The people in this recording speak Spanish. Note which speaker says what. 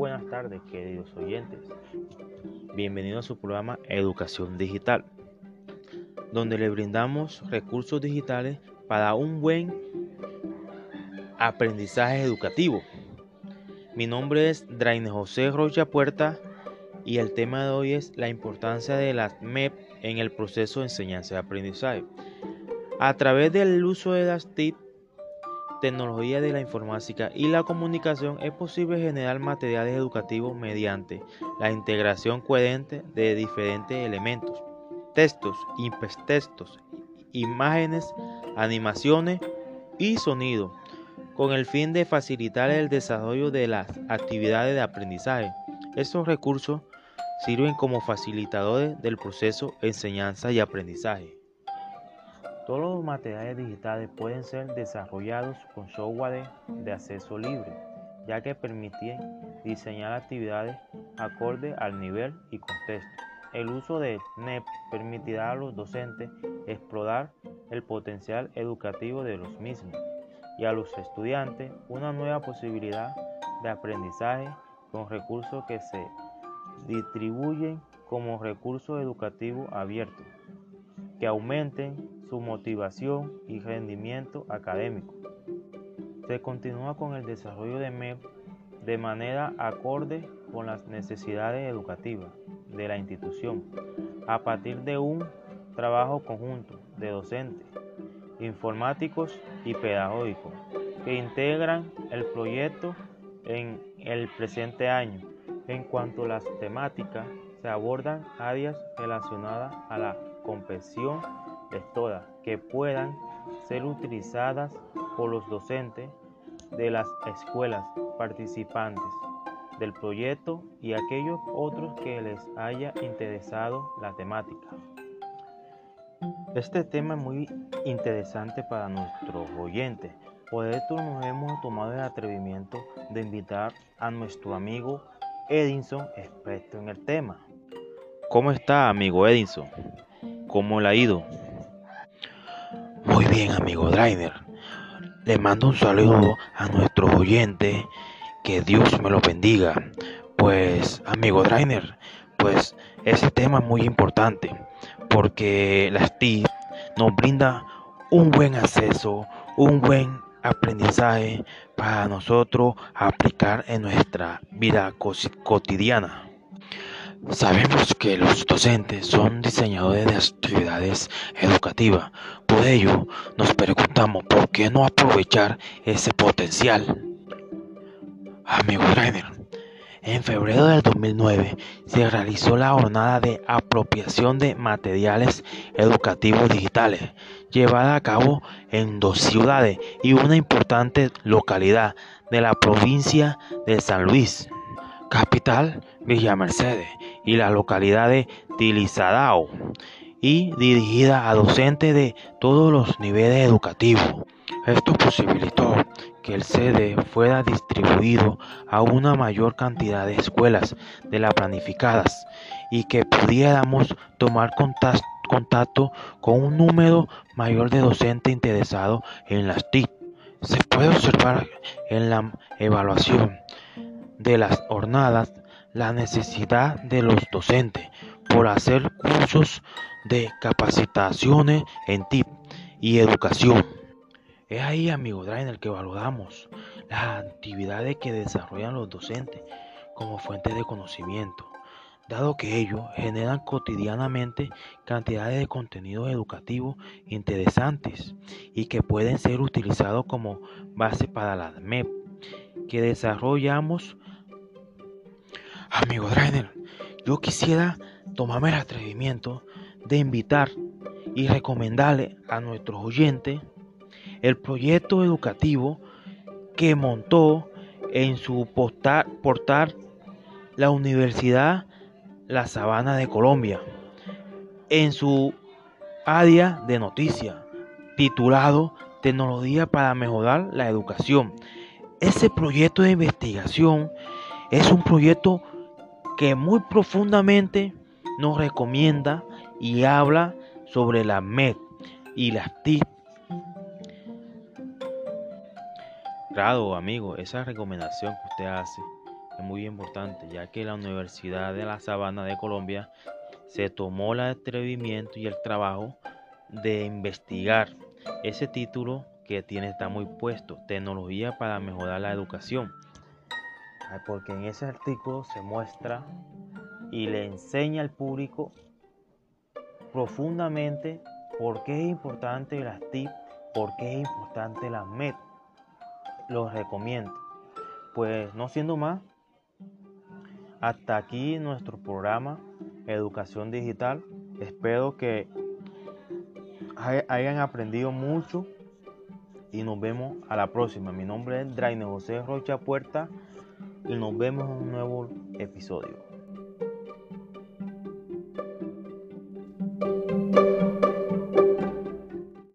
Speaker 1: buenas tardes, queridos oyentes. Bienvenidos a su programa Educación Digital, donde le brindamos recursos digitales para un buen aprendizaje educativo. Mi nombre es Draine José Rocha Puerta y el tema de hoy es la importancia de las MEP en el proceso de enseñanza y aprendizaje. A través del uso de las TIC, tecnología de la informática y la comunicación es posible generar materiales educativos mediante la integración coherente de diferentes elementos, textos, hipertextos, imágenes, animaciones y sonido, con el fin de facilitar el desarrollo de las actividades de aprendizaje. Estos recursos sirven como facilitadores del proceso de enseñanza y aprendizaje. Todos los materiales digitales pueden ser desarrollados con software de acceso libre, ya que permiten diseñar actividades acorde al nivel y contexto. El uso de NEP permitirá a los docentes explorar el potencial educativo de los mismos y a los estudiantes una nueva posibilidad de aprendizaje con recursos que se distribuyen como recursos educativos abiertos, que aumenten su motivación y rendimiento académico. Se continúa con el desarrollo de MEP de manera acorde con las necesidades educativas de la institución, a partir de un trabajo conjunto de docentes, informáticos y pedagógicos que integran el proyecto en el presente año. En cuanto a las temáticas, se abordan áreas relacionadas a la comprensión todas que puedan ser utilizadas por los docentes de las escuelas participantes del proyecto y aquellos otros que les haya interesado la temática. Este tema es muy interesante para nuestros oyentes. Por esto nos hemos tomado el atrevimiento de invitar a nuestro amigo Edinson, experto en el tema. ¿Cómo está, amigo Edinson? ¿Cómo le ha ido?
Speaker 2: Muy bien, amigo Drainer. Le mando un saludo a nuestros oyentes. Que Dios me lo bendiga. Pues, amigo Drainer, pues ese tema es muy importante porque la TIC nos brinda un buen acceso, un buen aprendizaje para nosotros aplicar en nuestra vida cotidiana. Sabemos que los docentes son diseñadores de actividades educativas, por ello nos preguntamos por qué no aprovechar ese potencial. Amigo Rainer, en febrero del 2009 se realizó la jornada de apropiación de materiales educativos digitales, llevada a cabo en dos ciudades y una importante localidad de la provincia de San Luis capital Villa Mercedes y la localidad de Tilizadao y dirigida a docentes de todos los niveles educativos. Esto posibilitó que el CD fuera distribuido a una mayor cantidad de escuelas de las planificadas y que pudiéramos tomar contacto con un número mayor de docentes interesados en las TIC. Se puede observar en la evaluación de las jornadas la necesidad de los docentes por hacer cursos de capacitaciones en TIP y educación. Es ahí, amigo Drainer, que valoramos las actividades que desarrollan los docentes como fuente de conocimiento, dado que ellos generan cotidianamente cantidades de contenidos educativos interesantes y que pueden ser utilizados como base para las MEP que desarrollamos Amigo Drainer, yo quisiera tomarme el atrevimiento de invitar y recomendarle a nuestros oyentes el proyecto educativo que montó en su portal, la Universidad La Sabana de Colombia, en su área de noticias, titulado Tecnología para mejorar la educación. Ese proyecto de investigación es un proyecto que muy profundamente nos recomienda y habla sobre la MED y las TIC.
Speaker 1: Claro, amigo, esa recomendación que usted hace es muy importante, ya que la Universidad de la Sabana de Colombia se tomó el atrevimiento y el trabajo de investigar ese título que tiene está muy puesto, tecnología para mejorar la educación. Porque en ese artículo se muestra y le enseña al público profundamente por qué es importante las TIP, por qué es importante las MED. Los recomiendo. Pues no siendo más, hasta aquí nuestro programa Educación Digital. Espero que hayan aprendido mucho y nos vemos a la próxima. Mi nombre es Draine José Rocha Puerta y nos vemos en un nuevo episodio.